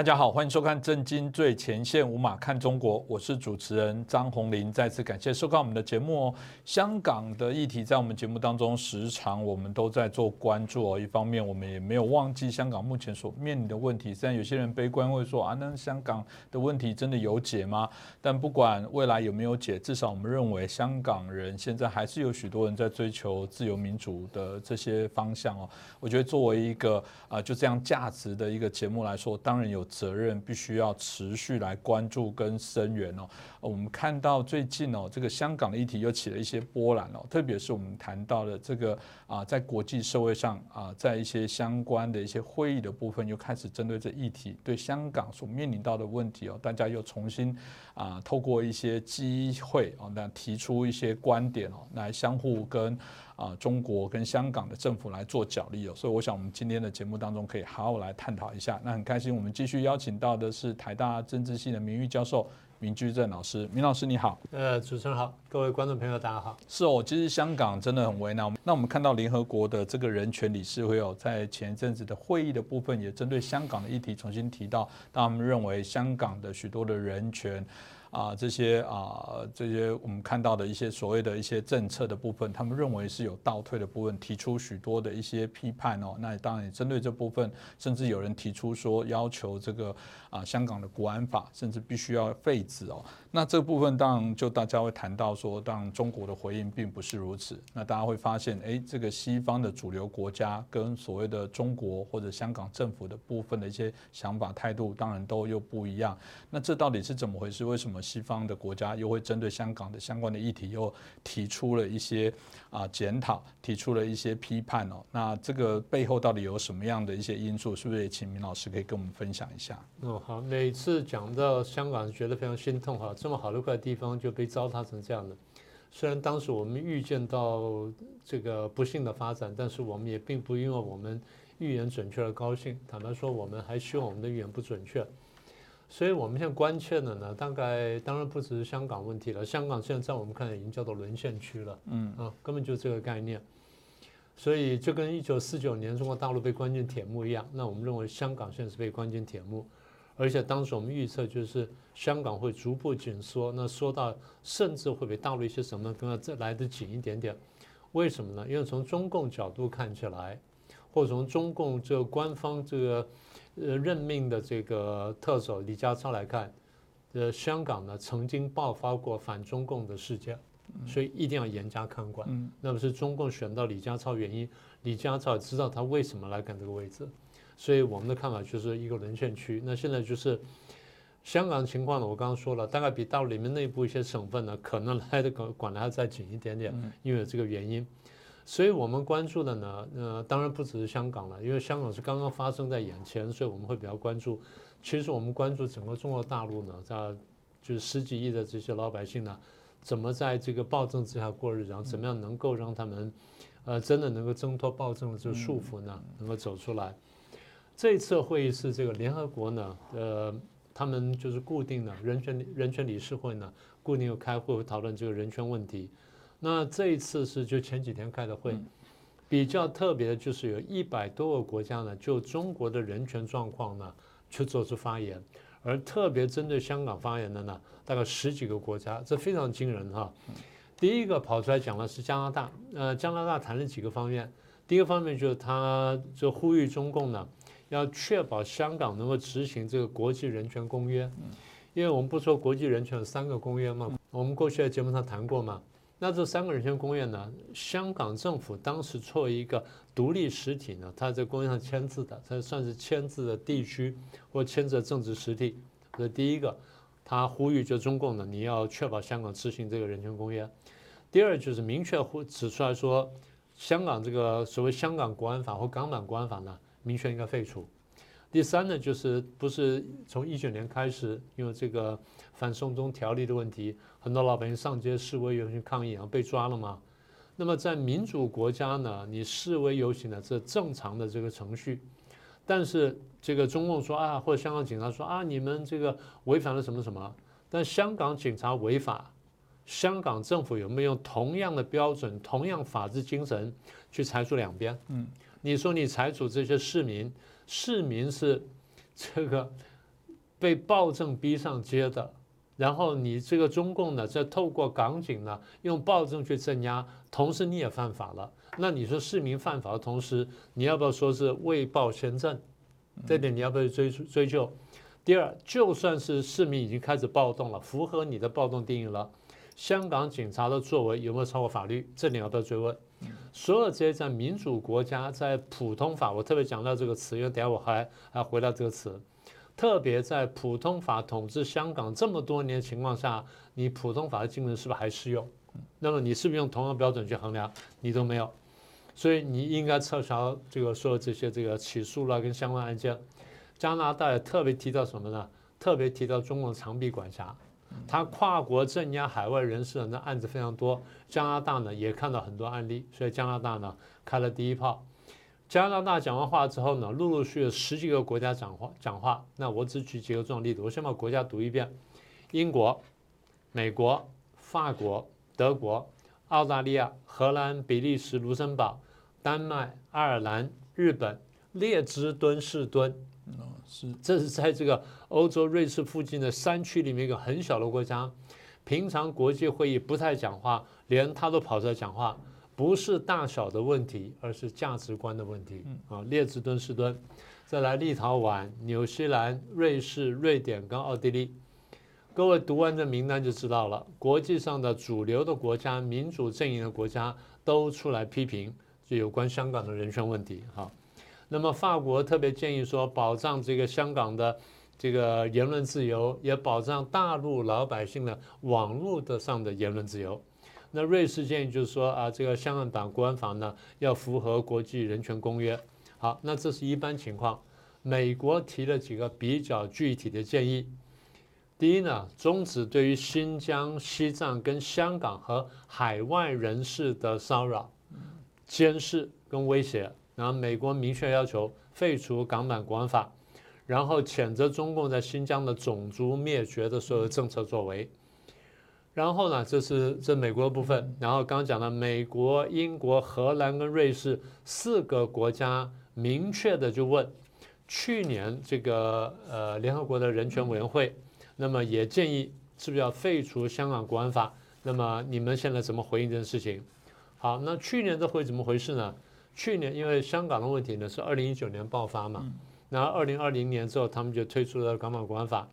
大家好，欢迎收看《震惊最前线》，无马看中国，我是主持人张宏林。再次感谢收看我们的节目哦。香港的议题在我们节目当中时常我们都在做关注哦。一方面，我们也没有忘记香港目前所面临的问题。虽然有些人悲观会说啊，那香港的问题真的有解吗？但不管未来有没有解，至少我们认为香港人现在还是有许多人在追求自由民主的这些方向哦。我觉得作为一个啊就这样价值的一个节目来说，当然有。责任必须要持续来关注跟声援哦。我们看到最近哦，这个香港的议题又起了一些波澜哦，特别是我们谈到的这个啊，在国际社会上啊，在一些相关的一些会议的部分，又开始针对这议题，对香港所面临到的问题哦，大家又重新啊，透过一些机会哦，那提出一些观点哦，来相互跟。啊，中国跟香港的政府来做角力哦，所以我想我们今天的节目当中可以好好来探讨一下。那很开心，我们继续邀请到的是台大政治系的名誉教授明居正老师。明老师你好，呃，主持人好，各位观众朋友大家好。是哦，其实香港真的很为难。那我们看到联合国的这个人权理事会哦，在前一阵子的会议的部分，也针对香港的议题重新提到，他们认为香港的许多的人权。啊，这些啊，这些我们看到的一些所谓的一些政策的部分，他们认为是有倒退的部分，提出许多的一些批判哦。那当然也针对这部分，甚至有人提出说要求这个啊香港的国安法，甚至必须要废止哦。那这部分当然就大家会谈到说，当然中国的回应并不是如此。那大家会发现，哎，这个西方的主流国家跟所谓的中国或者香港政府的部分的一些想法态度，当然都又不一样。那这到底是怎么回事？为什么？西方的国家又会针对香港的相关的议题，又提出了一些啊检讨，提出了一些批判哦。那这个背后到底有什么样的一些因素？是不是也请明老师可以跟我们分享一下？哦，好，每次讲到香港，觉得非常心痛哈，这么好的一块地方就被糟蹋成这样的。虽然当时我们预见到这个不幸的发展，但是我们也并不因为我们预言准确而高兴。坦白说，我们还希望我们的预言不准确。所以我们现在关切的呢，大概当然不只是香港问题了。香港现在在我们看来已经叫做沦陷区了，嗯啊，根本就这个概念。所以就跟一九四九年中国大陆被关进铁幕一样，那我们认为香港现在是被关进铁幕，而且当时我们预测就是香港会逐步紧缩，那缩到甚至会比大陆一些什么更要再来得紧一点点。为什么呢？因为从中共角度看起来，或者从中共这个官方这个。呃，任命的这个特首李家超来看，呃，香港呢曾经爆发过反中共的事件，所以一定要严加看管。那么是中共选到李家超原因，李家超也知道他为什么来赶这个位置，所以我们的看法就是一个沦陷区。那现在就是香港情况呢，我刚刚说了，大概比大陆里面内部一些省份呢，可能来的管管的还再紧一点点，因为这个原因。所以我们关注的呢，呃，当然不只是香港了，因为香港是刚刚发生在眼前，所以我们会比较关注。其实我们关注整个中国大陆呢，在就是十几亿的这些老百姓呢，怎么在这个暴政之下过日子，然后怎么样能够让他们，呃，真的能够挣脱暴政的这个束缚呢，能够走出来。这次会议是这个联合国呢，呃，他们就是固定的人权人权理事会呢，固定有开会讨论这个人权问题。那这一次是就前几天开的会，比较特别的就是有一百多个国家呢，就中国的人权状况呢，去做出发言，而特别针对香港发言的呢，大概十几个国家，这非常惊人哈。第一个跑出来讲的是加拿大，呃，加拿大谈了几个方面，第一个方面就是他就呼吁中共呢，要确保香港能够执行这个国际人权公约，因为我们不说国际人权有三个公约嘛，我们过去在节目上谈过嘛。那这三个人权公约呢？香港政府当时作为一个独立实体呢，它在公约上签字的，它算是签字的地区或签字的政治实体。这第一个，他呼吁就中共呢，你要确保香港执行这个人权公约。第二就是明确呼指出来说，香港这个所谓香港国安法或港版国安法呢，明确应该废除。第三呢，就是不是从一九年开始，因为这个反送中条例的问题，很多老百姓上街示威游行抗议，然后被抓了吗？那么在民主国家呢，你示威游行呢，是正常的这个程序。但是这个中共说啊，或者香港警察说啊，你们这个违反了什么什么？但香港警察违法，香港政府有没有用同样的标准、同样法治精神去裁处两边？嗯，你说你裁处这些市民？市民是这个被暴政逼上街的，然后你这个中共呢，再透过港警呢，用暴政去镇压，同时你也犯法了。那你说市民犯法的同时，你要不要说是为暴先政？这点你要不要追追究？第二，就算是市民已经开始暴动了，符合你的暴动定义了，香港警察的作为有没有超过法律？这点要不要追问？所有这些在民主国家，在普通法，我特别讲到这个词，因为等下我还还回到这个词，特别在普通法统治香港这么多年情况下，你普通法的精神是不是还适用？那么你是不是用同样标准去衡量？你都没有，所以你应该撤销这个所有这些这个起诉了跟相关案件。加拿大也特别提到什么呢？特别提到中共长臂管辖，他跨国镇压海外人士的案子非常多。加拿大呢也看到很多案例，所以加拿大呢开了第一炮。加拿大讲完话之后呢，陆陆续续十几个国家讲话讲话。那我只举几个重要例子，我先把国家读一遍：英国、美国、法国、德国、澳大利亚、荷兰、比利时、卢森堡、丹麦、爱尔兰、日本、列支敦士敦。是，这是在这个欧洲瑞士附近的山区里面一个很小的国家，平常国际会议不太讲话，连他都跑出来讲话，不是大小的问题，而是价值观的问题。啊，列支敦士敦，再来立陶宛、纽西兰、瑞士、瑞典跟奥地利，各位读完这名单就知道了，国际上的主流的国家、民主阵营的国家都出来批评，就有关香港的人权问题。哈。那么法国特别建议说，保障这个香港的这个言论自由，也保障大陆老百姓的网络的上的言论自由。那瑞士建议就是说啊，这个香港党国安法呢要符合国际人权公约。好，那这是一般情况。美国提了几个比较具体的建议。第一呢，终止对于新疆、西藏跟香港和海外人士的骚扰、监视跟威胁。然后美国明确要求废除港版国安法，然后谴责中共在新疆的种族灭绝的所有政策作为。然后呢，这是这美国部分。然后刚刚讲了，美国、英国、荷兰跟瑞士四个国家明确的就问，去年这个呃联合国的人权委员会，那么也建议是不是要废除香港国安法？那么你们现在怎么回应这件事情？好，那去年这会怎么回事呢？去年因为香港的问题呢，是二零一九年爆发嘛，然后二零二零年之后，他们就推出了港版国安法。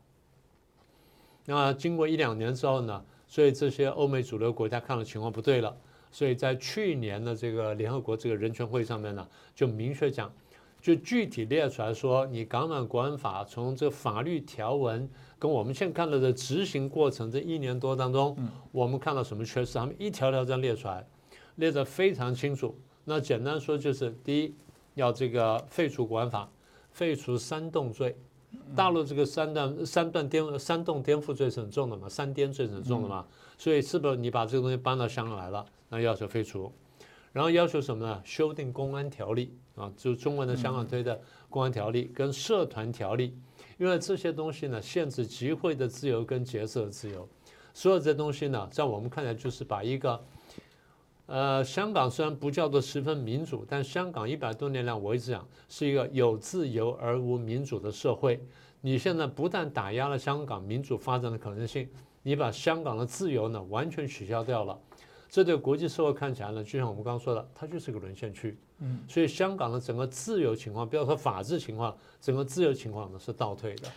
那经过一两年之后呢，所以这些欧美主流国家看了情况不对了，所以在去年的这个联合国这个人权会上面呢，就明确讲，就具体列出来说，你港版国安法从这法律条文跟我们现在看到的执行过程这一年多当中，我们看到什么缺失，他们一条条这样列出来，列得非常清楚。那简单说就是，第一，要这个废除国安法，废除煽动罪。大陆这个三段三段颠煽动颠覆罪是很重的嘛，三颠罪是很重的嘛。所以是不是你把这个东西搬到香港来了？那要求废除，然后要求什么呢？修订公安条例啊，就中文的香港推的公安条例跟社团条例，因为这些东西呢，限制集会的自由跟结社的自由。所有这东西呢，在我们看来就是把一个。呃，香港虽然不叫做十分民主，但香港一百多年来，我一直讲是一个有自由而无民主的社会。你现在不但打压了香港民主发展的可能性，你把香港的自由呢完全取消掉了，这对国际社会看起来呢，就像我们刚刚说的，它就是个沦陷区。嗯，所以香港的整个自由情况，不要说法治情况，整个自由情况呢是倒退的。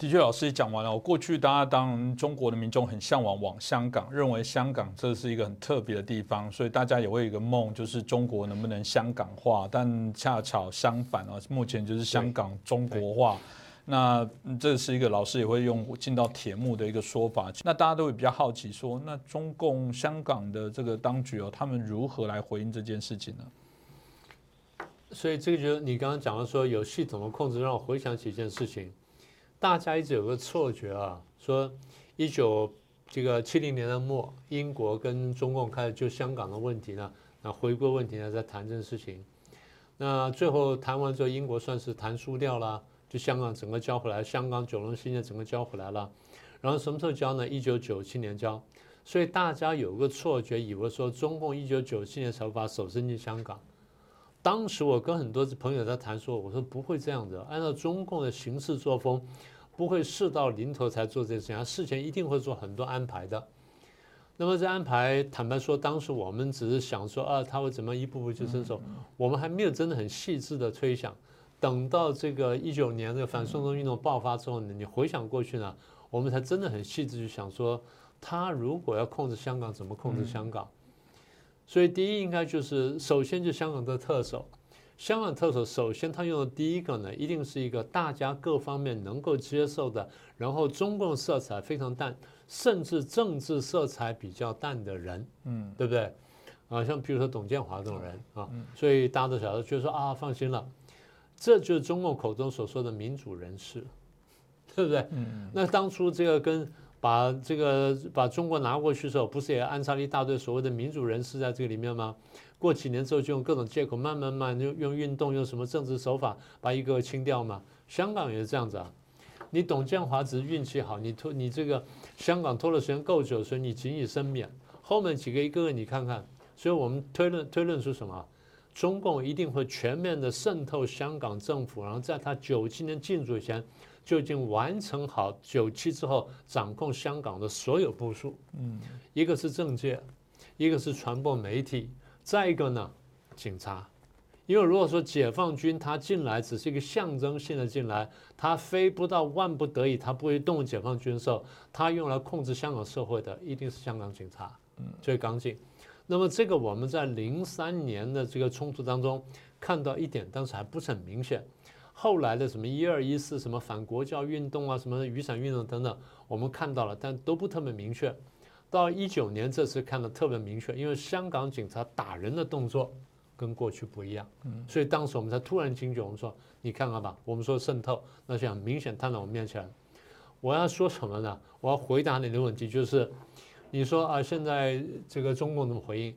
的确，老师也讲完了。我过去大家当中国的民众很向往往香港，认为香港这是一个很特别的地方，所以大家也会有一个梦，就是中国能不能香港化。但恰巧相反啊，目前就是香港中国化。那这是一个老师也会用进到铁幕的一个说法。那大家都会比较好奇说，那中共香港的这个当局哦，他们如何来回应这件事情呢？所以这个就是你刚刚讲的说有系统的控制，让我回想起一件事情。大家一直有个错觉啊，说一九这个七零年的末，英国跟中共开始就香港的问题呢，那回归问题呢，在谈这件事情。那最后谈完之后，英国算是谈输掉了，就香港整个交回来，香港九龙新界整个交回来了。然后什么时候交呢？一九九七年交。所以大家有个错觉，以为说中共一九九七年才把手伸进香港。当时我跟很多朋友在谈说，我说不会这样的，按照中共的行事作风。不会事到临头才做这件事情，他事前一定会做很多安排的。那么这安排，坦白说，当时我们只是想说啊，他会怎么一步步去伸手，我们还没有真的很细致的推想。等到这个一九年这个反送中运动爆发之后呢，你回想过去呢，我们才真的很细致去想说，他如果要控制香港，怎么控制香港？所以第一应该就是首先就香港的特首，香港特首首先他用的第一个呢，一定是一个大家各方面能够接受的，然后中共色彩非常淡。甚至政治色彩比较淡的人，嗯，对不对？啊，像比如说董建华这种人啊，所以大家都晓得，就是说啊，放心了，这就是中共口中所说的民主人士，对不对？嗯，那当初这个跟把这个把中国拿过去的时候，不是也安插了一大堆所谓的民主人士在这个里面吗？过几年之后就用各种借口，慢慢慢用用运动，用什么政治手法把一个个清掉嘛？香港也是这样子啊。你董建华只是运气好，你拖你这个香港拖的时间够久，所以你仅以身免。后面几个一个个你看看，所以我们推论推论出什么？中共一定会全面的渗透香港政府，然后在他九七年进驻前就已经完成好九七之后掌控香港的所有部署。嗯，一个是政界，一个是传播媒体，再一个呢，警察。因为如果说解放军他进来只是一个象征性的进来，他非不到万不得已他不会动用解放军的时候，他用来控制香港社会的一定是香港警察，嗯，最刚劲。那么这个我们在零三年的这个冲突当中看到一点，但是还不是很明显。后来的什么一二一四什么反国教运动啊，什么雨伞运动等等，我们看到了，但都不特别明确。到一九年这次看的特别明确，因为香港警察打人的动作。跟过去不一样，嗯，所以当时我们才突然惊觉，我们说，你看看吧，我们说渗透，那就很明显摊到我们面前。我要说什么呢？我要回答你的问题，就是你说啊，现在这个中共怎么回应？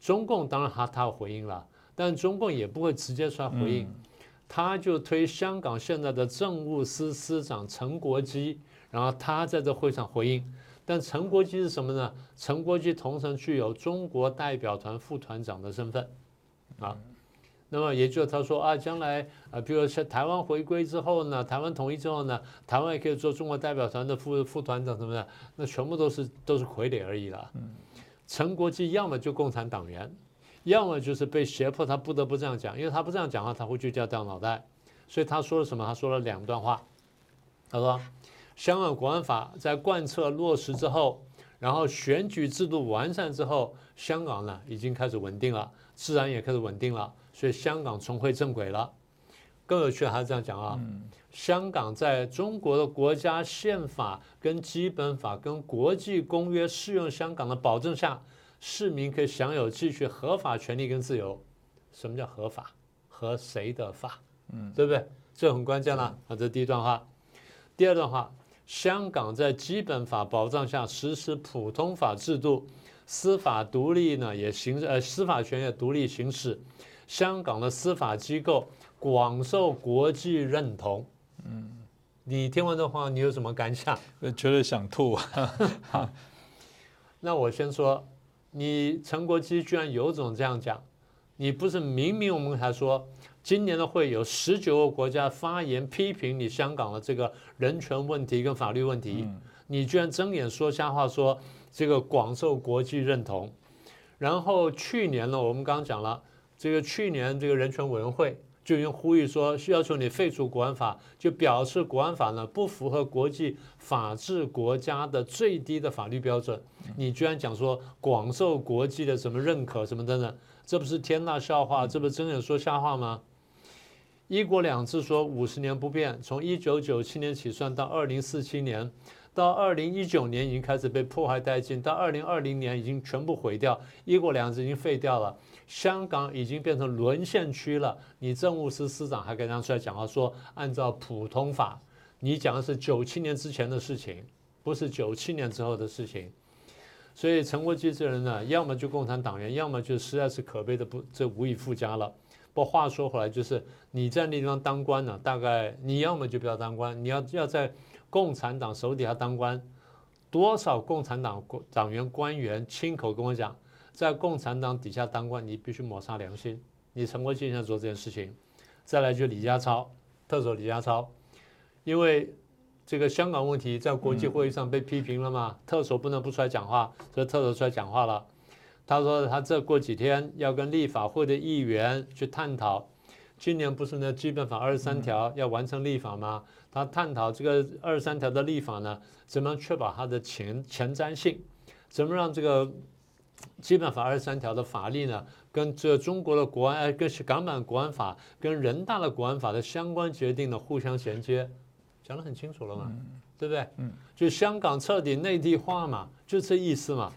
中共当然他他回应了，但中共也不会直接出来回应，他就推香港现在的政务司司长陈国基，然后他在这会上回应。但陈国基是什么呢？陈国基同时具有中国代表团副团长的身份。啊，那么也就是他说啊，将来啊，比如说台湾回归之后呢，台湾统一之后呢，台湾也可以做中国代表团的副副团长什么的，那全部都是都是傀儡而已了。陈国基要么就共产党员，要么就是被胁迫，他不得不这样讲，因为他不这样讲话，他会就掉掉脑袋。所以他说了什么？他说了两段话。他说，香港国安法在贯彻落实之后，然后选举制度完善之后，香港呢已经开始稳定了。自然也开始稳定了，所以香港重回正轨了。更有趣还是这样讲啊，香港在中国的国家宪法、跟基本法、跟国际公约适用香港的保证下，市民可以享有继续合法权利跟自由。什么叫合法？和谁的法？嗯，对不对？这很关键了啊！这是第一段话。第二段话，香港在基本法保障下实施普通法制度。司法独立呢，也行呃，司法权也独立行使。香港的司法机构广受国际认同。嗯，你听完这话，你有什么感想？觉得想吐。那我先说，你陈国基居然有种这样讲，你不是明明我们才说，今年的会有十九个国家发言批评你香港的这个人权问题跟法律问题，你居然睁眼说瞎话说。这个广受国际认同，然后去年呢，我们刚刚讲了，这个去年这个人权委员会就已经呼吁说，要求你废除国安法，就表示国安法呢不符合国际法治国家的最低的法律标准。你居然讲说广受国际的什么认可什么等等，这不是天大笑话，这不是睁眼说瞎话吗？一国两制说五十年不变，从一九九七年起算到二零四七年。到二零一九年已经开始被破坏殆尽，到二零二零年已经全部毁掉，一国两制已经废掉了，香港已经变成沦陷区了。你政务司司长还敢这样出来讲话，说按照普通法，你讲的是九七年之前的事情，不是九七年之后的事情。所以陈国基这人呢，要么就共产党员，要么就实在是可悲的不，这无以复加了。不过话说回来，就是你在那地方当官呢，大概你要么就不要当官，你要要在。共产党手底下当官，多少共产党党员官员亲口跟我讲，在共产党底下当官，你必须抹杀良心。你陈国基现在做这件事情，再来就李家超，特首李家超，因为这个香港问题在国际会议上被批评了嘛？特首不能不出来讲话，所以特首出来讲话了。他说他这过几天要跟立法会的议员去探讨，今年不是呢基本法二十三条要完成立法吗？他探讨这个二十三条的立法呢，怎么确保它的前前瞻性，怎么让这个基本法二十三条的法律呢，跟这中国的国安、跟港版国安法、跟人大的国安法的相关决定呢互相衔接，讲得很清楚了嘛，对不对？嗯，就香港彻底内地化嘛，就这意思嘛。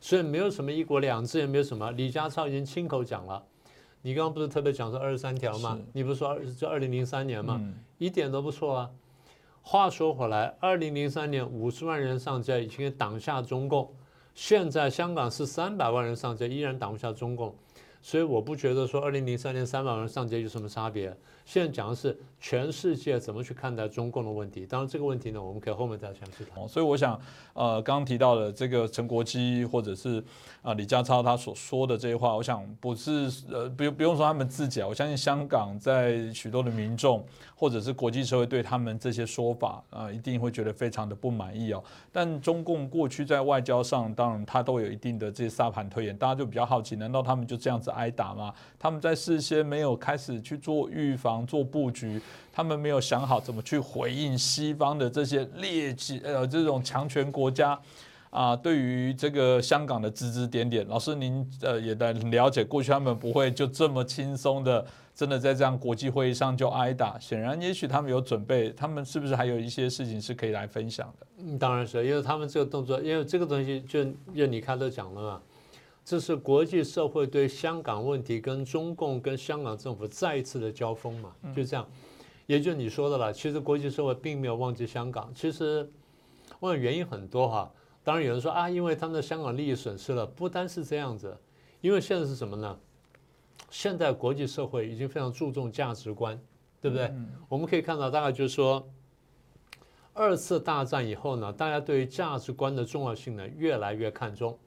所以没有什么一国两制，也没有什么。李家超已经亲口讲了，你刚刚不是特别讲说二十三条吗？你不是说二这二零零三年吗？一点都不错啊。话说回来，二零零三年五十万人上街已经挡下中共，现在香港是三百万人上街，依然挡不下中共。所以我不觉得说二零零三年三百万人上街有什么差别。现在讲的是全世界怎么去看待中共的问题。当然这个问题呢，我们可以后面再详细谈。所以我想，呃，刚刚提到的这个陈国基或者是啊李家超他所说的这些话，我想不是呃不不用说他们自己啊，我相信香港在许多的民众或者是国际社会对他们这些说法啊，一定会觉得非常的不满意哦。但中共过去在外交上，当然他都有一定的这些沙盘推演，大家就比较好奇，难道他们就这样子挨打吗？他们在事先没有开始去做预防？做布局，他们没有想好怎么去回应西方的这些劣迹呃这种强权国家啊，对于这个香港的指指点点，老师您呃也在了解，过去他们不会就这么轻松的，真的在这样国际会议上就挨打。显然，也许他们有准备，他们是不是还有一些事情是可以来分享的？嗯，当然是，因为他们这个动作，因为这个东西就就你看都讲了嘛。这是国际社会对香港问题跟中共跟香港政府再一次的交锋嘛？就这样，也就你说的了。其实国际社会并没有忘记香港。其实，我想原因很多哈。当然有人说啊，因为他们的香港利益损失了。不单是这样子，因为现在是什么呢？现在国际社会已经非常注重价值观，对不对？我们可以看到，大概就是说，二次大战以后呢，大家对于价值观的重要性呢越来越看重。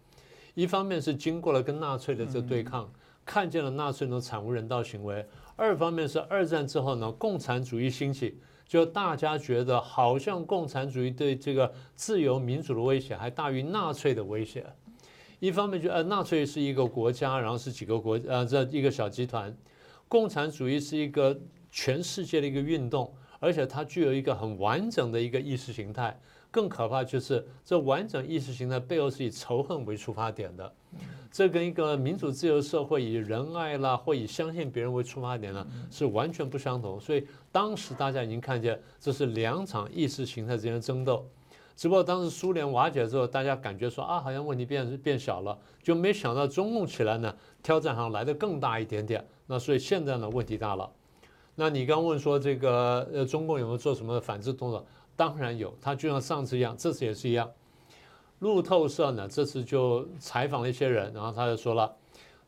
一方面是经过了跟纳粹的这对抗，看见了纳粹那种惨无人道行为；二方面是二战之后呢，共产主义兴起，就大家觉得好像共产主义对这个自由民主的威胁还大于纳粹的威胁。一方面就呃，纳粹是一个国家，然后是几个国呃这一个小集团；共产主义是一个全世界的一个运动，而且它具有一个很完整的一个意识形态。更可怕就是这完整意识形态背后是以仇恨为出发点的，这跟一个民主自由社会以仁爱啦或以相信别人为出发点呢是完全不相同。所以当时大家已经看见这是两场意识形态之间的争斗，只不过当时苏联瓦解之后，大家感觉说啊好像问题变变小了，就没想到中共起来呢挑战好像来的更大一点点。那所以现在呢问题大了。那你刚问说这个呃中共有没有做什么反制动作？当然有，他就像上次一样，这次也是一样。路透社呢，这次就采访了一些人，然后他就说了，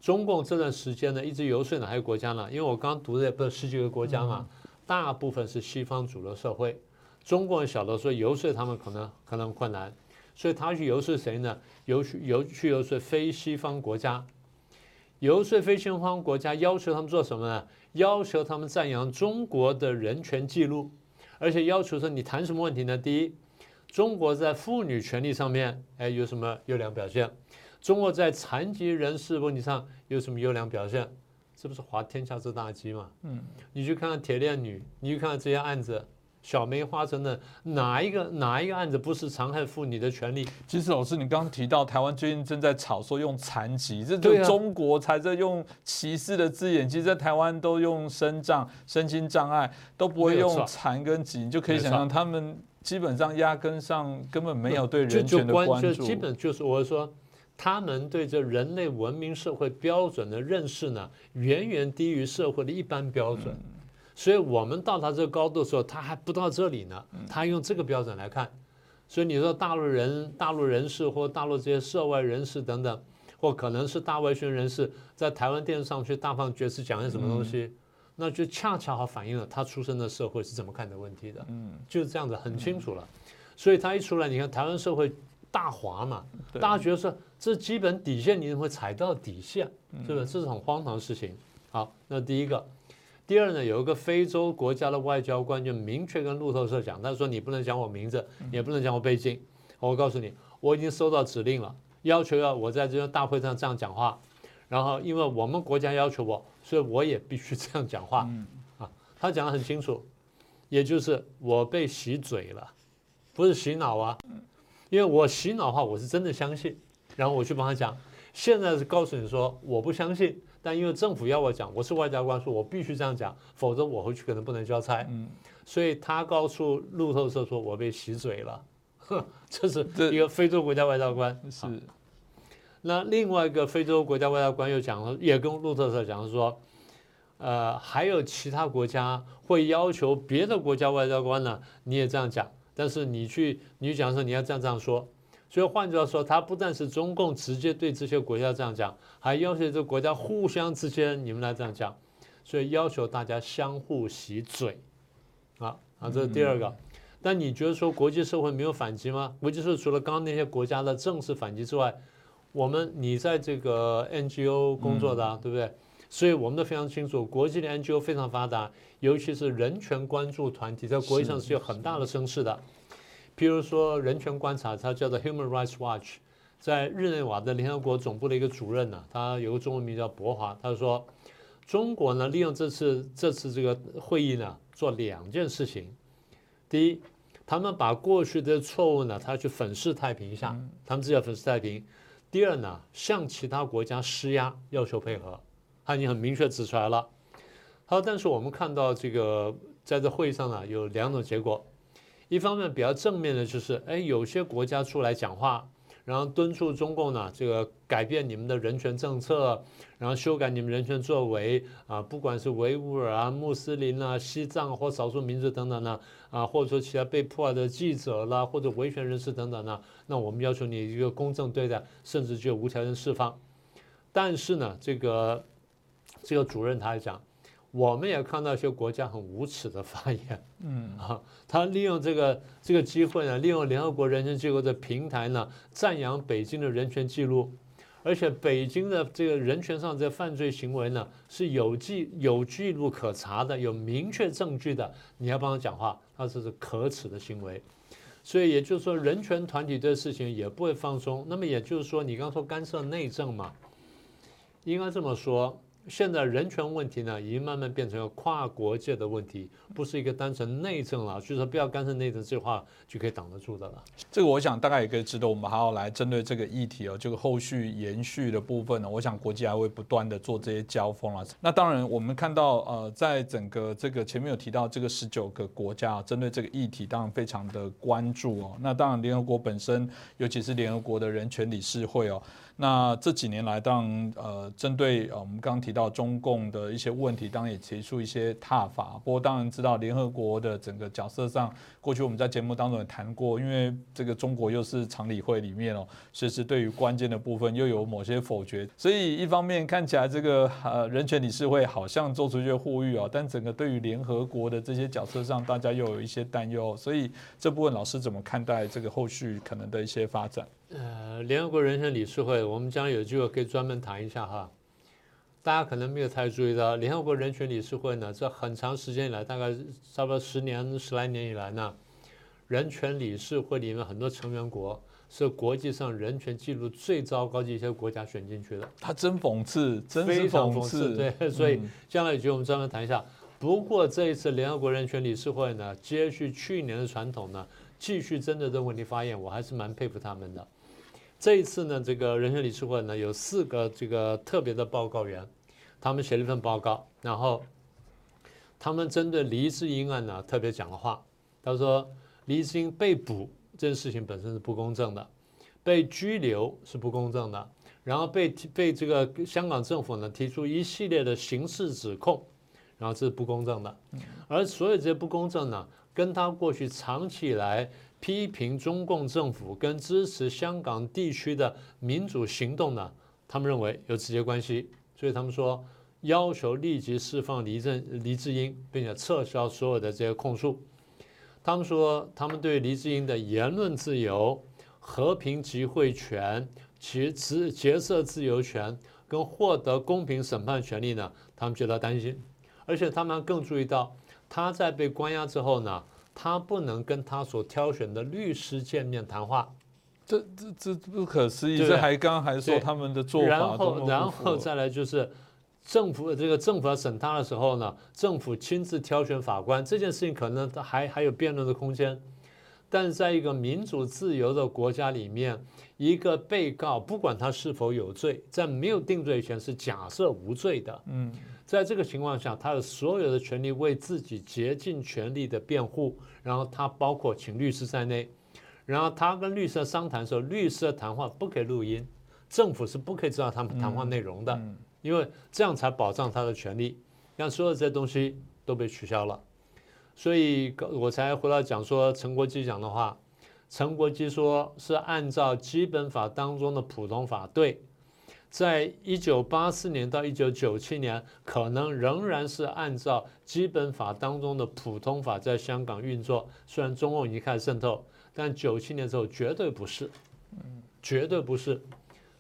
中共这段时间呢，一直游说哪些国家呢？因为我刚读的不是十几个国家嘛，大部分是西方主流社会，中国人晓得说游说他们可能可能困难，所以他去游说谁呢？游游去游说非西方国家，游说非西方国家，要求他们做什么呢？要求他们赞扬中国的人权记录。而且要求说你谈什么问题呢？第一，中国在妇女权利上面，哎，有什么优良表现？中国在残疾人士问题上有什么优良表现？这不是滑天下之大稽嘛？嗯，你去看看铁链女，你去看看这些案子。小梅花城的哪一个哪一个案子不是残害妇女的权利？其实老师，你刚刚提到台湾最近正在吵说用残疾，这就中国才在用歧视的字眼。其实，在台湾都用身障、身心障碍，都不会用残跟疾，你就可以想象他们基本上压根上根本没有对人权的关注。基本就是我说，他们对这人类文明社会标准的认识呢，远远低于社会的一般标准。所以我们到达这个高度的时候，他还不到这里呢。他用这个标准来看，所以你说大陆人、大陆人士或大陆这些涉外人士等等，或可能是大外宣人士，在台湾电视上去大放厥词讲些什么东西，那就恰恰好反映了他出生的社会是怎么看的问题的。嗯，就是这样子，很清楚了。所以他一出来，你看台湾社会大滑嘛，大家觉得说这基本底线，你怎么会踩到底线？是不是？这是很荒唐的事情。好，那第一个。第二呢，有一个非洲国家的外交官就明确跟路透社讲，他说你不能讲我名字，也不能讲我背景。我告诉你，我已经收到指令了，要求要我在这个大会上这样讲话。然后因为我们国家要求我，所以我也必须这样讲话。啊，他讲得很清楚，也就是我被洗嘴了，不是洗脑啊。因为我洗脑的话，我是真的相信，然后我去帮他讲。现在是告诉你说我不相信。但因为政府要我讲，我是外交官，说我必须这样讲，否则我回去可能不能交差。嗯，所以他告诉路透社说，我被洗嘴了。呵，这是一个非洲国家外交官。是。那另外一个非洲国家外交官又讲了，也跟路透社讲说，呃，还有其他国家会要求别的国家外交官呢，你也这样讲，但是你去你讲说你要这样这样说。所以换句话说，他不但是中共直接对这些国家这样讲，还要求这个国家互相之间你们来这样讲，所以要求大家相互洗嘴，啊啊，这是第二个。但你觉得说国际社会没有反击吗？国际社会除了刚刚那些国家的正式反击之外，我们你在这个 NGO 工作的，对不对？所以我们都非常清楚，国际的 NGO 非常发达，尤其是人权关注团体，在国际上是有很大的声势的。譬如说，人权观察，它叫做 Human Rights Watch，在日内瓦的联合国总部的一个主任呢，他有个中文名叫博华，他说，中国呢利用这次这次这个会议呢，做两件事情。第一，他们把过去的错误呢，他去粉饰太平一下，他们自己要粉饰太平。第二呢，向其他国家施压，要求配合，他已经很明确指出来了。他说，但是我们看到这个在这会议上呢，有两种结果。一方面比较正面的就是，哎，有些国家出来讲话，然后敦促中共呢，这个改变你们的人权政策，然后修改你们人权作为啊，不管是维吾尔啊、穆斯林啊、西藏或少数民族等等呢，啊，或者说其他被迫的记者啦，或者维权人士等等呢，那我们要求你一个公正对待，甚至就无条件释放。但是呢，这个这个主任他还讲。我们也看到一些国家很无耻的发言，嗯。啊，他利用这个这个机会呢，利用联合国人权机构的平台呢，赞扬北京的人权记录，而且北京的这个人权上这犯罪行为呢是有记有记录可查的，有明确证据的，你要帮他讲话，他这是可耻的行为，所以也就是说，人权团体这事情也不会放松。那么也就是说，你刚说干涉内政嘛，应该这么说。现在人权问题呢，已经慢慢变成了跨国界的问题，不是一个单纯内政了。所以说，不要干涉内政，这话就可以挡得住的了。这个我想大概也可以值得我们还要来针对这个议题哦，这个后续延续的部分呢，我想国际还会不断的做这些交锋啊。那当然，我们看到呃，在整个这个前面有提到这个十九个国家针对这个议题，当然非常的关注哦。那当然，联合国本身，尤其是联合国的人权理事会哦。那这几年来，当呃针对呃我们刚刚提到中共的一些问题，当然也提出一些踏法。不过当然知道联合国的整个角色上，过去我们在节目当中也谈过，因为这个中国又是常理会里面哦，其实对于关键的部分又有某些否决。所以一方面看起来这个呃人权理事会好像做出一些呼吁哦，但整个对于联合国的这些角色上，大家又有一些担忧。所以这部分老师怎么看待这个后续可能的一些发展？呃，联合国人权理事会，我们将有机会可以专门谈一下哈。大家可能没有太注意到，联合国人权理事会呢，这很长时间以来，大概差不多十年、十来年以来呢，人权理事会里面很多成员国是国际上人权记录最糟糕的一些国家选进去的。他真讽刺，真讽刺。对，所以将来有机会我们专门谈一下。不过这一次联合国人权理事会呢，接续去年的传统呢，继续针对这个问题发言，我还是蛮佩服他们的。这一次呢，这个人权理事会呢有四个这个特别的报告员，他们写了一份报告，然后他们针对黎智英案呢特别讲了话。他说，黎智英被捕这件事情本身是不公正的，被拘留是不公正的，然后被被这个香港政府呢提出一系列的刑事指控，然后这是不公正的。而所有这些不公正呢，跟他过去长期以来。批评中共政府跟支持香港地区的民主行动呢，他们认为有直接关系，所以他们说要求立即释放黎正黎智英，并且撤销所有的这些控诉。他们说，他们对黎智英的言论自由、和平集会权、其职结社自由权跟获得公平审判权利呢，他们觉得担心。而且他们更注意到，他在被关押之后呢，他不能跟他所挑选的律师见面谈话。这这这不可思议！对这还刚刚还说他们的做法然后，然后再来就是政府这个政府要审他的时候呢，政府亲自挑选法官，这件事情可能还还有辩论的空间。但是在一个民主自由的国家里面，一个被告不管他是否有罪，在没有定罪前是假设无罪的。嗯，在这个情况下，他的所有的权利为自己竭尽全力的辩护，然后他包括请律师在内，然后他跟律师商谈的时候，律师的谈话不可以录音，政府是不可以知道他们谈话内容的，嗯因为这样才保障他的权利。让所有这些东西都被取消了，所以我才回来讲说陈国基讲的话，陈国基说是按照基本法当中的普通法对。在一九八四年到一九九七年，可能仍然是按照基本法当中的普通法在香港运作。虽然中共已经开始渗透，但九七年之后绝对不是，绝对不是。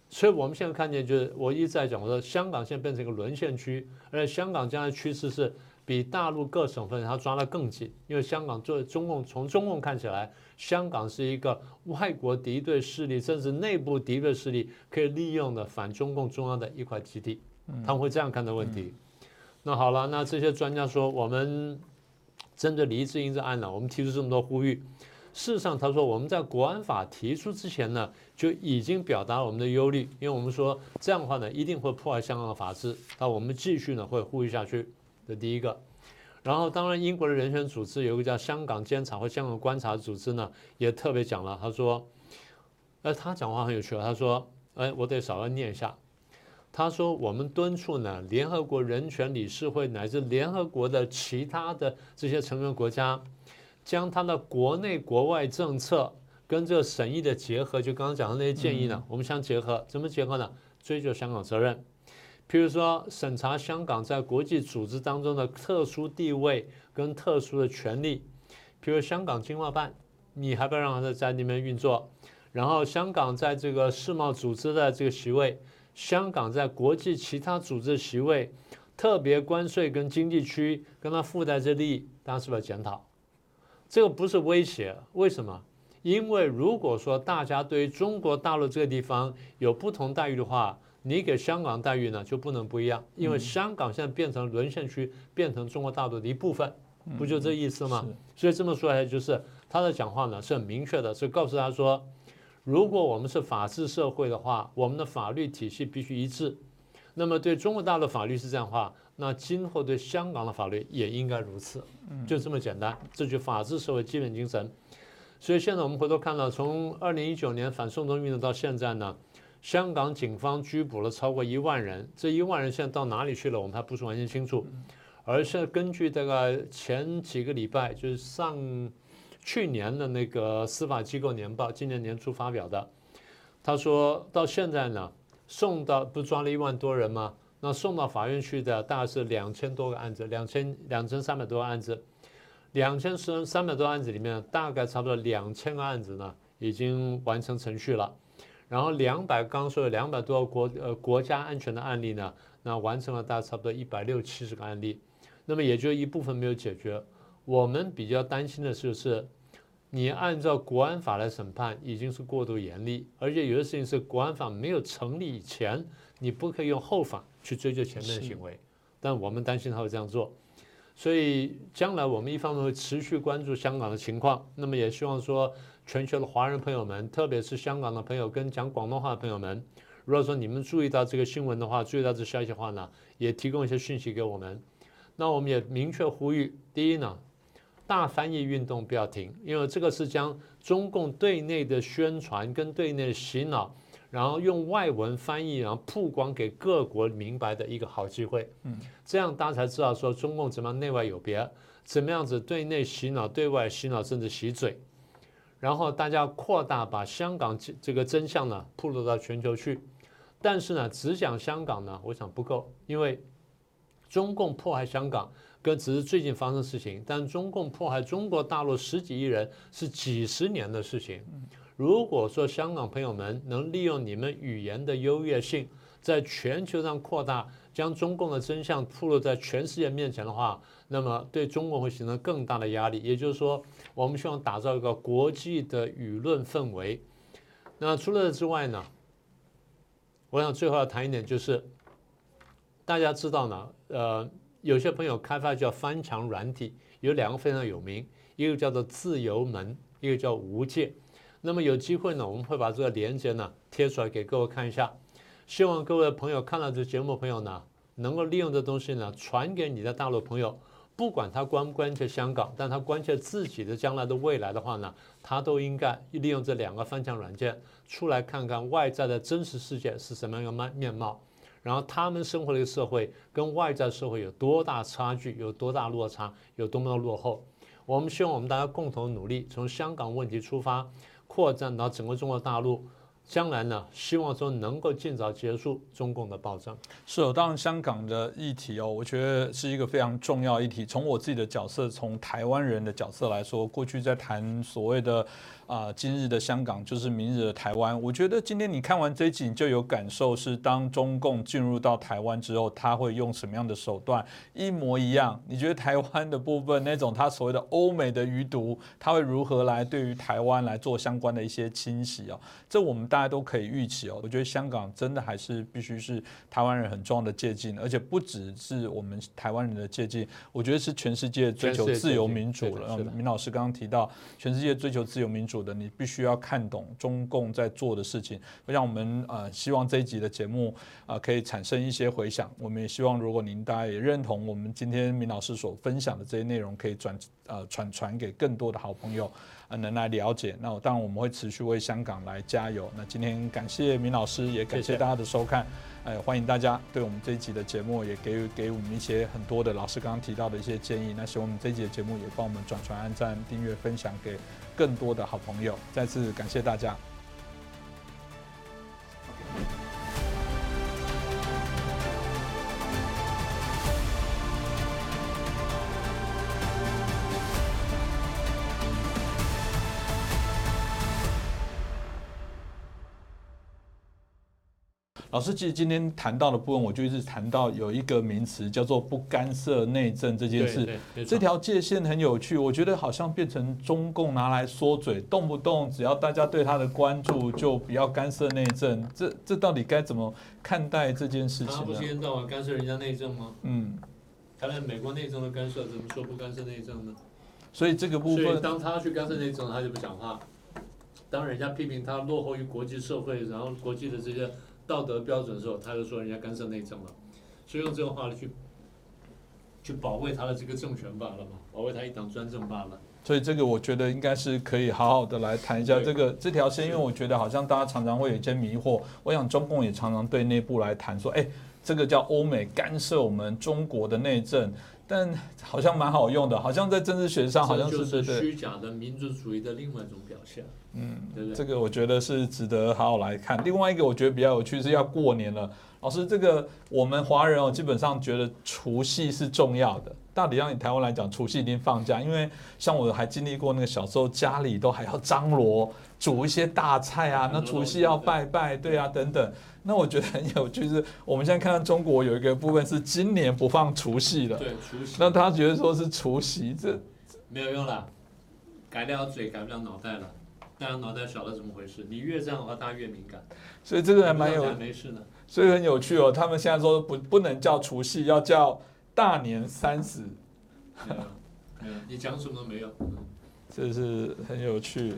所以我们现在看见，就是我一直在讲，我说香港现在变成一个沦陷区，而且香港将来趋势是比大陆各省份它抓得更紧，因为香港作为中共从中共看起来，香港是一个外国敌对势力，甚至内部敌对势力可以利用的反中共中央的一块基地，他们会这样看的问题。那好了，那这些专家说，我们针对黎智英这案呢，我们提出这么多呼吁。事实上，他说我们在国安法提出之前呢，就已经表达了我们的忧虑，因为我们说这样的话呢，一定会破坏香港的法治。那我们继续呢会呼吁下去，这第一个。然后，当然，英国的人权组织有一个叫香港监察或香港观察组织呢，也特别讲了，他说，呃，他讲话很有趣啊，他说，哎，我得稍微念一下。他说，我们敦促呢，联合国人权理事会乃至联合国的其他的这些成员国家。将他的国内国外政策跟这个审议的结合，就刚刚讲的那些建议呢，我们相结合，怎么结合呢？追究香港责任，譬如说审查香港在国际组织当中的特殊地位跟特殊的权利，譬如香港经贸办，你还不要让他在那边运作，然后香港在这个世贸组织的这个席位，香港在国际其他组织席位，特别关税跟经济区跟它附带这利益，大家是不是要检讨？这个不是威胁，为什么？因为如果说大家对于中国大陆这个地方有不同待遇的话，你给香港待遇呢就不能不一样，因为香港现在变成沦陷区，变成中国大陆的一部分，不就这意思吗？所以这么说来，就是他的讲话呢是很明确的，是告诉他说，如果我们是法治社会的话，我们的法律体系必须一致。那么对中国大陆法律是这样的话，那今后对香港的法律也应该如此，就这么简单。这就法治社会基本精神。所以现在我们回头看到，从二零一九年反送中运动到现在呢，香港警方拘捕了超过一万人，这一万人现在到哪里去了，我们还不是完全清楚。而是根据这个前几个礼拜，就是上去年的那个司法机构年报，今年年初发表的，他说到现在呢，送到不抓了一万多人吗？那送到法院去的大概是两千多个案子，两千两千三百多个案子，两千三三百多案子里面，大概差不多两千个案子呢已经完成程序了，然后两百刚刚说的两百多个国呃国家安全的案例呢，那完成了大概差不多一百六七十个案例，那么也就一部分没有解决。我们比较担心的就是，你按照国安法来审判已经是过度严厉，而且有的事情是国安法没有成立以前，你不可以用后法去追究前面的行为。但我们担心他会这样做，所以将来我们一方面会持续关注香港的情况，那么也希望说全球的华人朋友们，特别是香港的朋友跟讲广东话的朋友们，如果说你们注意到这个新闻的话，注意到这消息的话呢，也提供一些讯息给我们。那我们也明确呼吁，第一呢，大翻译运动不要停，因为这个是将中共对内的宣传跟对内的洗脑，然后用外文翻译，然后曝光给各国明白的一个好机会。嗯，这样大家才知道说中共怎么样内外有别，怎么样子对内洗脑，对外洗脑，甚至洗嘴。然后大家扩大把香港这这个真相呢铺露到全球去，但是呢，只讲香港呢，我想不够，因为中共迫害香港。跟只是最近发生的事情，但中共迫害中国大陆十几亿人是几十年的事情。如果说香港朋友们能利用你们语言的优越性，在全球上扩大，将中共的真相铺露在全世界面前的话，那么对中国会形成更大的压力。也就是说，我们希望打造一个国际的舆论氛围。那除了这之外呢？我想最后要谈一点，就是大家知道呢，呃，有些朋友开发叫翻墙软体，有两个非常有名，一个叫做自由门，一个叫无界。那么有机会呢，我们会把这个链接呢贴出来给各位看一下。希望各位朋友看到这节目，朋友呢能够利用这东西呢传给你的大陆朋友，不管他关不关切香港，但他关切自己的将来的未来的话呢，他都应该利用这两个翻墙软件出来看看外在的真实世界是什么样一个面面貌，然后他们生活的社会跟外在社会有多大差距，有多大落差，有多么的落后。我们希望我们大家共同努力，从香港问题出发。扩展到整个中国大陆，将来呢，希望说能够尽早结束中共的暴政。是哦，当然香港的议题哦，我觉得是一个非常重要议题。从我自己的角色，从台湾人的角色来说，过去在谈所谓的。啊，今日的香港就是明日的台湾。我觉得今天你看完这一集，你就有感受，是当中共进入到台湾之后，他会用什么样的手段？一模一样。你觉得台湾的部分那种他所谓的欧美的余毒，他会如何来对于台湾来做相关的一些清洗哦？这我们大家都可以预期哦。我觉得香港真的还是必须是台湾人很重要的借鉴，而且不只是我们台湾人的借鉴，我觉得是全世界追求自由民主了。明老师刚刚提到，全世界追求自由民主。的你必须要看懂中共在做的事情，让我们呃希望这一集的节目啊可以产生一些回响。我们也希望如果您大家也认同我们今天明老师所分享的这些内容，可以转呃传传给更多的好朋友呃能来了解。那当然我们会持续为香港来加油。那今天感谢明老师，也感谢大家的收看。哎，欢迎大家对我们这一集的节目也给予给我们一些很多的老师刚刚提到的一些建议。那希望我们这一集的节目也帮我们转传、按赞、订阅、分享给更多的好朋友。再次感谢大家。老师，其实今天谈到的部分，我就一直谈到有一个名词叫做“不干涉内政”这件事。这条界限很有趣，我觉得好像变成中共拿来说嘴，动不动只要大家对他的关注，就不要干涉内政。这这到底该怎么看待这件事情？他不是一天到晚干涉人家内政吗？嗯，他连美国内政都干涉，怎么说不干涉内政呢？所以这个部分，当他去干涉内政，他就不讲话；当人家批评他落后于国际社会，然后国际的这些。道德标准的时候，他就说人家干涉内政了，所以用这个话去去保卫他的这个政权罢了嘛，保卫他一党专政罢了。所以这个我觉得应该是可以好好的来谈一下这个这条线，因为我觉得好像大家常常会有一些迷惑。我想中共也常常对内部来谈说，哎，这个叫欧美干涉我们中国的内政。但好像蛮好用的，好像在政治学上好像是虚假的民族主义的另外一种表现。嗯，对对？这个我觉得是值得好好来看。另外一个我觉得比较有趣是要过年了，老师，这个我们华人哦基本上觉得除夕是重要的。到底让你台湾来讲，除夕一定放假，因为像我还经历过那个小时候家里都还要张罗煮一些大菜啊，那除夕要拜拜，对啊，等等。那我觉得很有趣，是我们现在看到中国有一个 部分是今年不放除夕了。对，除夕。那他觉得说是除夕，这没有用了，改掉嘴改不了脑袋了。大家脑袋晓得怎么回事？你越这样的话，大家越敏感。所以这个还蛮有，没事的。所以很有趣哦。他们现在说不不能叫除夕，要叫大年三十。没有，没有，你讲什么都没有。这是很有趣。